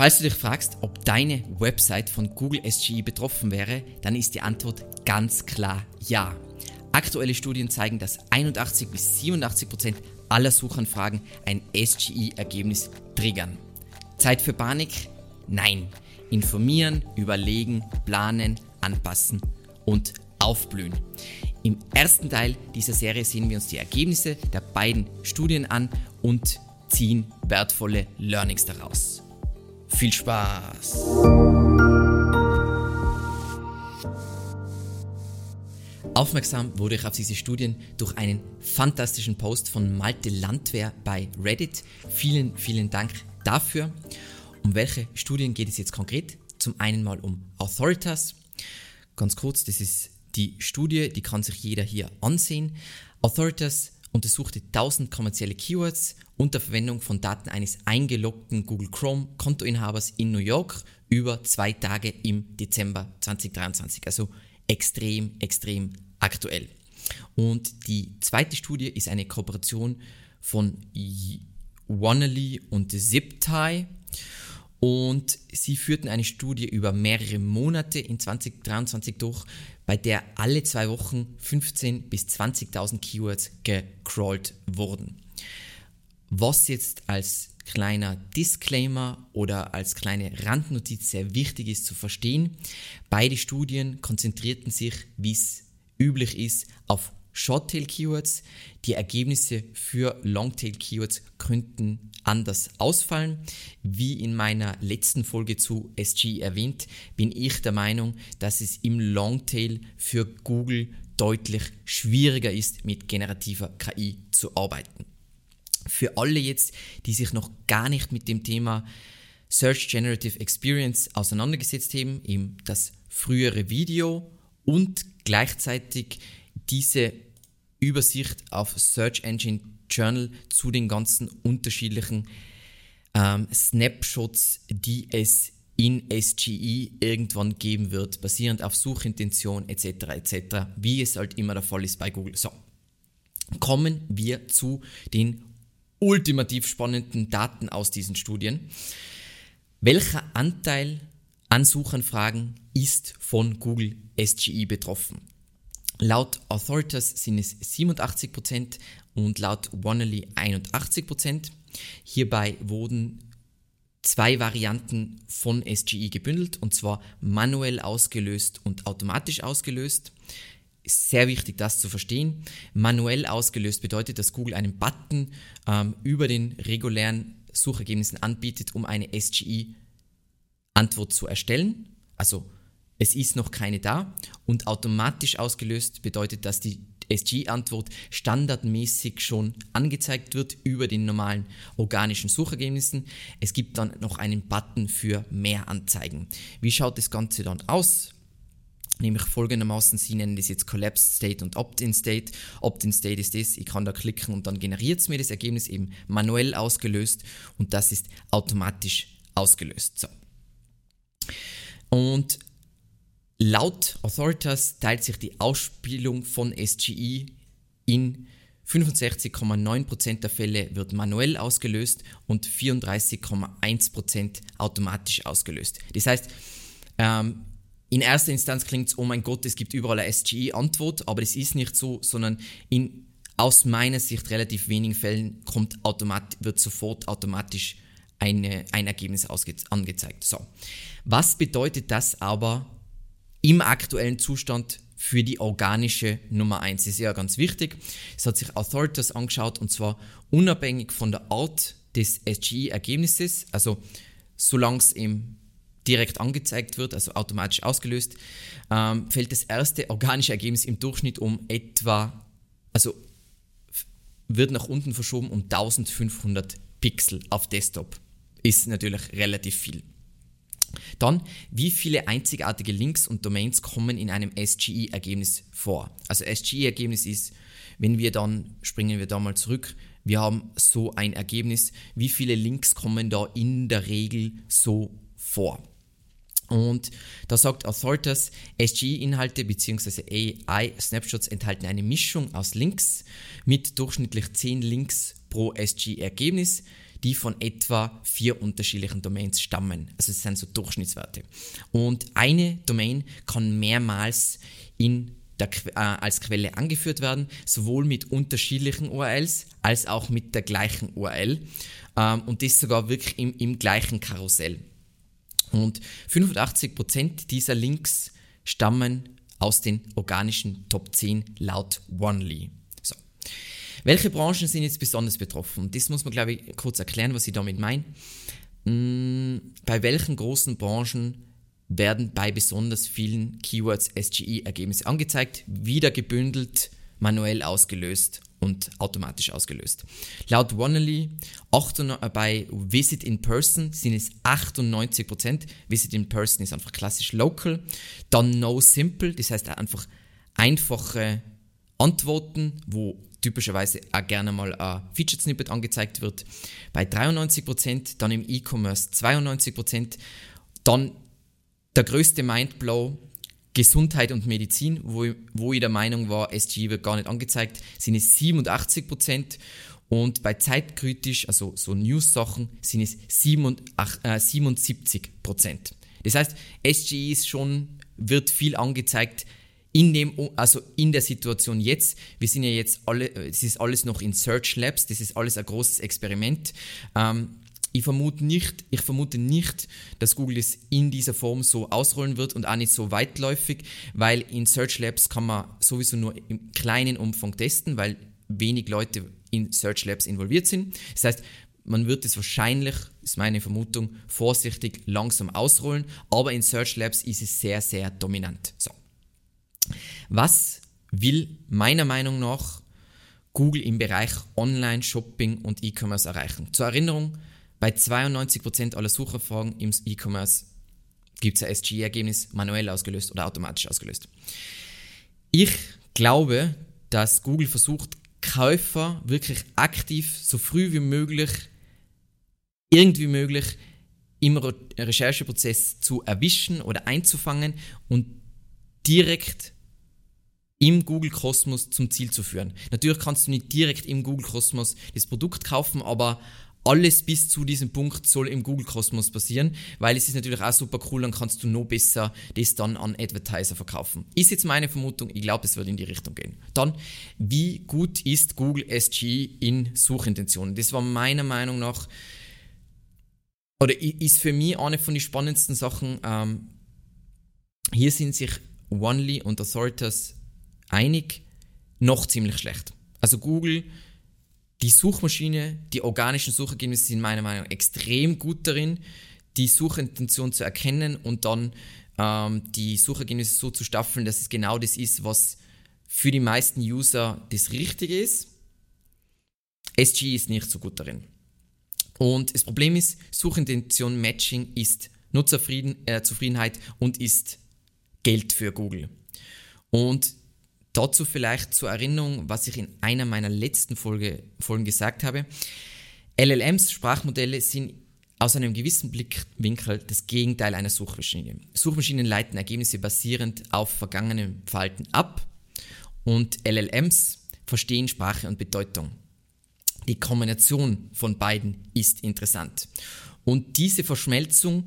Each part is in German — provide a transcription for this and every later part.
Falls du dich fragst, ob deine Website von Google SGE betroffen wäre, dann ist die Antwort ganz klar ja. Aktuelle Studien zeigen, dass 81 bis 87 Prozent aller Suchanfragen ein SGE-Ergebnis triggern. Zeit für Panik? Nein. Informieren, überlegen, planen, anpassen und aufblühen. Im ersten Teil dieser Serie sehen wir uns die Ergebnisse der beiden Studien an und ziehen wertvolle Learnings daraus. Viel Spaß! Aufmerksam wurde ich auf diese Studien durch einen fantastischen Post von Malte Landwehr bei Reddit. Vielen, vielen Dank dafür. Um welche Studien geht es jetzt konkret? Zum einen mal um Authoritas. Ganz kurz, das ist die Studie, die kann sich jeder hier ansehen. Authoritas untersuchte 1000 kommerzielle Keywords unter Verwendung von Daten eines eingeloggten Google Chrome Kontoinhabers in New York über zwei Tage im Dezember 2023. Also extrem, extrem aktuell. Und die zweite Studie ist eine Kooperation von Wannely und ZipTie. Und sie führten eine Studie über mehrere Monate in 2023 durch, bei der alle zwei Wochen 15.000 bis 20.000 Keywords gecrawlt wurden. Was jetzt als kleiner Disclaimer oder als kleine Randnotiz sehr wichtig ist zu verstehen, beide Studien konzentrierten sich, wie es üblich ist, auf Shorttail-Keywords. Die Ergebnisse für Longtail-Keywords könnten anders ausfallen. Wie in meiner letzten Folge zu SG erwähnt, bin ich der Meinung, dass es im Longtail für Google deutlich schwieriger ist, mit generativer KI zu arbeiten. Für alle jetzt, die sich noch gar nicht mit dem Thema Search Generative Experience auseinandergesetzt haben, eben das frühere Video und gleichzeitig diese Übersicht auf Search Engine Journal zu den ganzen unterschiedlichen ähm, Snapshots, die es in SGE irgendwann geben wird, basierend auf Suchintention etc. etc., wie es halt immer der Fall ist bei Google. So, kommen wir zu den ultimativ spannenden Daten aus diesen Studien. Welcher Anteil an Suchanfragen ist von Google SGE betroffen? Laut Authoritas sind es 87% und laut Wannaly 81%. Hierbei wurden zwei Varianten von SGE gebündelt und zwar manuell ausgelöst und automatisch ausgelöst. Sehr wichtig, das zu verstehen. Manuell ausgelöst bedeutet, dass Google einen Button ähm, über den regulären Suchergebnissen anbietet, um eine SGE-Antwort zu erstellen. Also es ist noch keine da und automatisch ausgelöst bedeutet, dass die SG-Antwort standardmäßig schon angezeigt wird über den normalen organischen Suchergebnissen. Es gibt dann noch einen Button für mehr Anzeigen. Wie schaut das Ganze dann aus? Nämlich folgendermaßen, Sie nennen das jetzt Collapsed State und Opt-in State. Opt-in State ist das, ich kann da klicken und dann generiert es mir das Ergebnis eben manuell ausgelöst und das ist automatisch ausgelöst. So. Und Laut Authoritas teilt sich die Ausspielung von SGE in 65,9% der Fälle wird manuell ausgelöst und 34,1% automatisch ausgelöst. Das heißt, ähm, in erster Instanz klingt es, oh mein Gott, es gibt überall eine SGE-Antwort, aber es ist nicht so, sondern in aus meiner Sicht relativ wenigen Fällen kommt automat wird sofort automatisch eine, ein Ergebnis angezeigt. So. Was bedeutet das aber im aktuellen Zustand für die organische Nummer 1. Das ist ja ganz wichtig. Es hat sich Authoritas angeschaut und zwar unabhängig von der Art des SGE-Ergebnisses, also solange es eben direkt angezeigt wird, also automatisch ausgelöst, ähm, fällt das erste organische Ergebnis im Durchschnitt um etwa, also wird nach unten verschoben um 1500 Pixel auf Desktop. Ist natürlich relativ viel. Dann, wie viele einzigartige Links und Domains kommen in einem SGE-Ergebnis vor? Also SGE-Ergebnis ist, wenn wir dann, springen wir da mal zurück, wir haben so ein Ergebnis, wie viele Links kommen da in der Regel so vor? Und da sagt Authoritas, SGE-Inhalte bzw. AI-Snapshots enthalten eine Mischung aus Links mit durchschnittlich 10 Links pro SGE-Ergebnis. die von etwa vier unterschiedlichen Domains stammen. Also es sind so Durchschnittswerte. Und eine Domain kann mehrmals in der, äh, als Quelle angeführt werden, sowohl mit unterschiedlichen URLs als auch mit der gleichen URL. Ähm, und das sogar wirklich im, im gleichen Karussell. Und 85% dieser Links stammen aus den organischen Top 10 laut OneLee. So. Welche Branchen sind jetzt besonders betroffen? Das muss man, glaube ich, kurz erklären, was ich damit meine. Hm, bei welchen großen Branchen werden bei besonders vielen Keywords SGE-Ergebnisse angezeigt, wieder gebündelt, manuell ausgelöst und automatisch ausgelöst. Laut Wannaly äh, bei Visit in Person sind es 98%. Visit in Person ist einfach klassisch local. Dann No Simple, das heißt einfach einfache Antworten, wo typischerweise auch gerne mal ein Featured Snippet angezeigt wird. Bei 93%, dann im E-Commerce 92%, dann der größte Mindblow Gesundheit und Medizin, wo, wo ich der Meinung war, SG wird gar nicht angezeigt, sind es 87 Prozent. Und bei zeitkritisch, also so News-Sachen, sind es 77 äh, Prozent. Das heißt, SGE ist schon, wird viel angezeigt in dem, also in der Situation jetzt. Wir sind ja jetzt alle, es ist alles noch in Search Labs, das ist alles ein großes Experiment. Ähm, ich vermute nicht, ich vermute nicht, dass Google es in dieser Form so ausrollen wird und auch nicht so weitläufig, weil in Search Labs kann man sowieso nur im kleinen Umfang testen, weil wenig Leute in Search Labs involviert sind. Das heißt, man wird es wahrscheinlich, ist meine Vermutung, vorsichtig langsam ausrollen, aber in Search Labs ist es sehr, sehr dominant. So. Was will meiner Meinung nach Google im Bereich Online-Shopping und E-Commerce erreichen? Zur Erinnerung, bei 92% aller Suchanfragen im E-Commerce gibt es ein SGE-Ergebnis manuell ausgelöst oder automatisch ausgelöst. Ich glaube, dass Google versucht, Käufer wirklich aktiv, so früh wie möglich, irgendwie möglich, im Rechercheprozess zu erwischen oder einzufangen und direkt im Google-Kosmos zum Ziel zu führen. Natürlich kannst du nicht direkt im Google-Kosmos das Produkt kaufen, aber alles bis zu diesem Punkt soll im Google-Kosmos passieren, weil es ist natürlich auch super cool, dann kannst du noch besser das dann an Advertiser verkaufen. Ist jetzt meine Vermutung, ich glaube, es wird in die Richtung gehen. Dann, wie gut ist Google SG in Suchintentionen? Das war meiner Meinung nach, oder ist für mich eine von den spannendsten Sachen. Ähm, hier sind sich Onely und Authoritas einig, noch ziemlich schlecht. Also Google die Suchmaschine, die organischen Suchergebnisse sind meiner Meinung nach extrem gut darin, die Suchintention zu erkennen und dann ähm, die Suchergebnisse so zu staffeln, dass es genau das ist, was für die meisten User das Richtige ist. SG ist nicht so gut darin. Und das Problem ist, Suchintention Matching ist Nutzerzufriedenheit äh, und ist Geld für Google. Und Dazu vielleicht zur Erinnerung, was ich in einer meiner letzten Folge, Folgen gesagt habe. LLMs, Sprachmodelle, sind aus einem gewissen Blickwinkel das Gegenteil einer Suchmaschine. Suchmaschinen leiten Ergebnisse basierend auf vergangenen Verhalten ab und LLMs verstehen Sprache und Bedeutung. Die Kombination von beiden ist interessant. Und diese Verschmelzung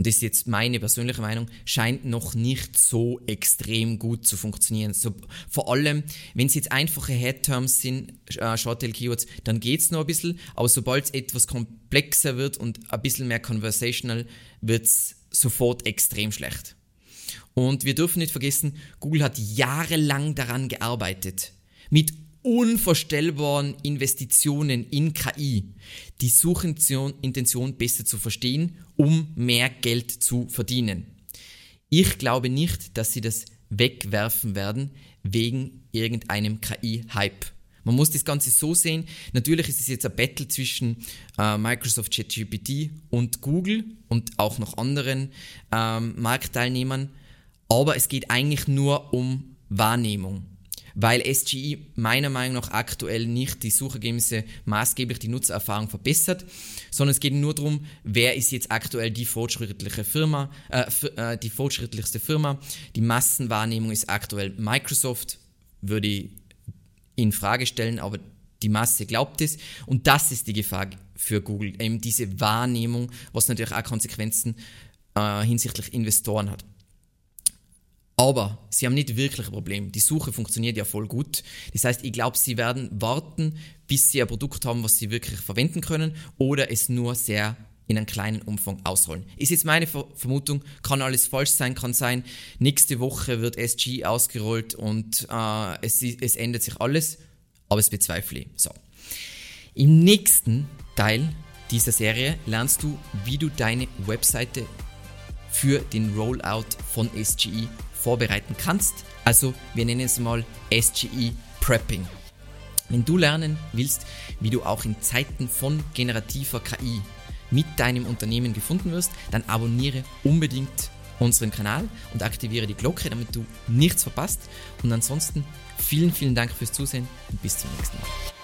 und das ist jetzt meine persönliche Meinung, scheint noch nicht so extrem gut zu funktionieren. So, vor allem, wenn es jetzt einfache Head-Terms sind, äh, Short-Tail-Keywords, dann geht es noch ein bisschen, aber sobald es etwas komplexer wird und ein bisschen mehr conversational, wird es sofort extrem schlecht. Und wir dürfen nicht vergessen, Google hat jahrelang daran gearbeitet, mit unvorstellbaren Investitionen in KI die Suchintention besser zu verstehen, um mehr Geld zu verdienen. Ich glaube nicht, dass sie das wegwerfen werden wegen irgendeinem KI-Hype. Man muss das Ganze so sehen. Natürlich ist es jetzt ein Battle zwischen äh, Microsoft ChatGPT und Google und auch noch anderen ähm, Marktteilnehmern. Aber es geht eigentlich nur um Wahrnehmung weil SGE meiner Meinung nach aktuell nicht die Suchergebnisse maßgeblich die Nutzererfahrung verbessert, sondern es geht nur darum, wer ist jetzt aktuell die fortschrittliche Firma, äh, äh, die fortschrittlichste Firma. Die Massenwahrnehmung ist aktuell Microsoft, würde ich in Frage stellen, aber die Masse glaubt es und das ist die Gefahr für Google, eben diese Wahrnehmung, was natürlich auch Konsequenzen äh, hinsichtlich Investoren hat. Aber sie haben nicht wirklich ein Problem. Die Suche funktioniert ja voll gut. Das heißt, ich glaube, sie werden warten, bis sie ein Produkt haben, was sie wirklich verwenden können oder es nur sehr in einem kleinen Umfang ausrollen. Ist jetzt meine Vermutung, kann alles falsch sein, kann sein, nächste Woche wird SG ausgerollt und äh, es, es ändert sich alles, aber es bezweifle ich. So. Im nächsten Teil dieser Serie lernst du, wie du deine Webseite für den Rollout von SGE vorbereiten kannst. Also wir nennen es mal SGE Prepping. Wenn du lernen willst, wie du auch in Zeiten von generativer KI mit deinem Unternehmen gefunden wirst, dann abonniere unbedingt unseren Kanal und aktiviere die Glocke, damit du nichts verpasst. Und ansonsten vielen, vielen Dank fürs Zusehen und bis zum nächsten Mal.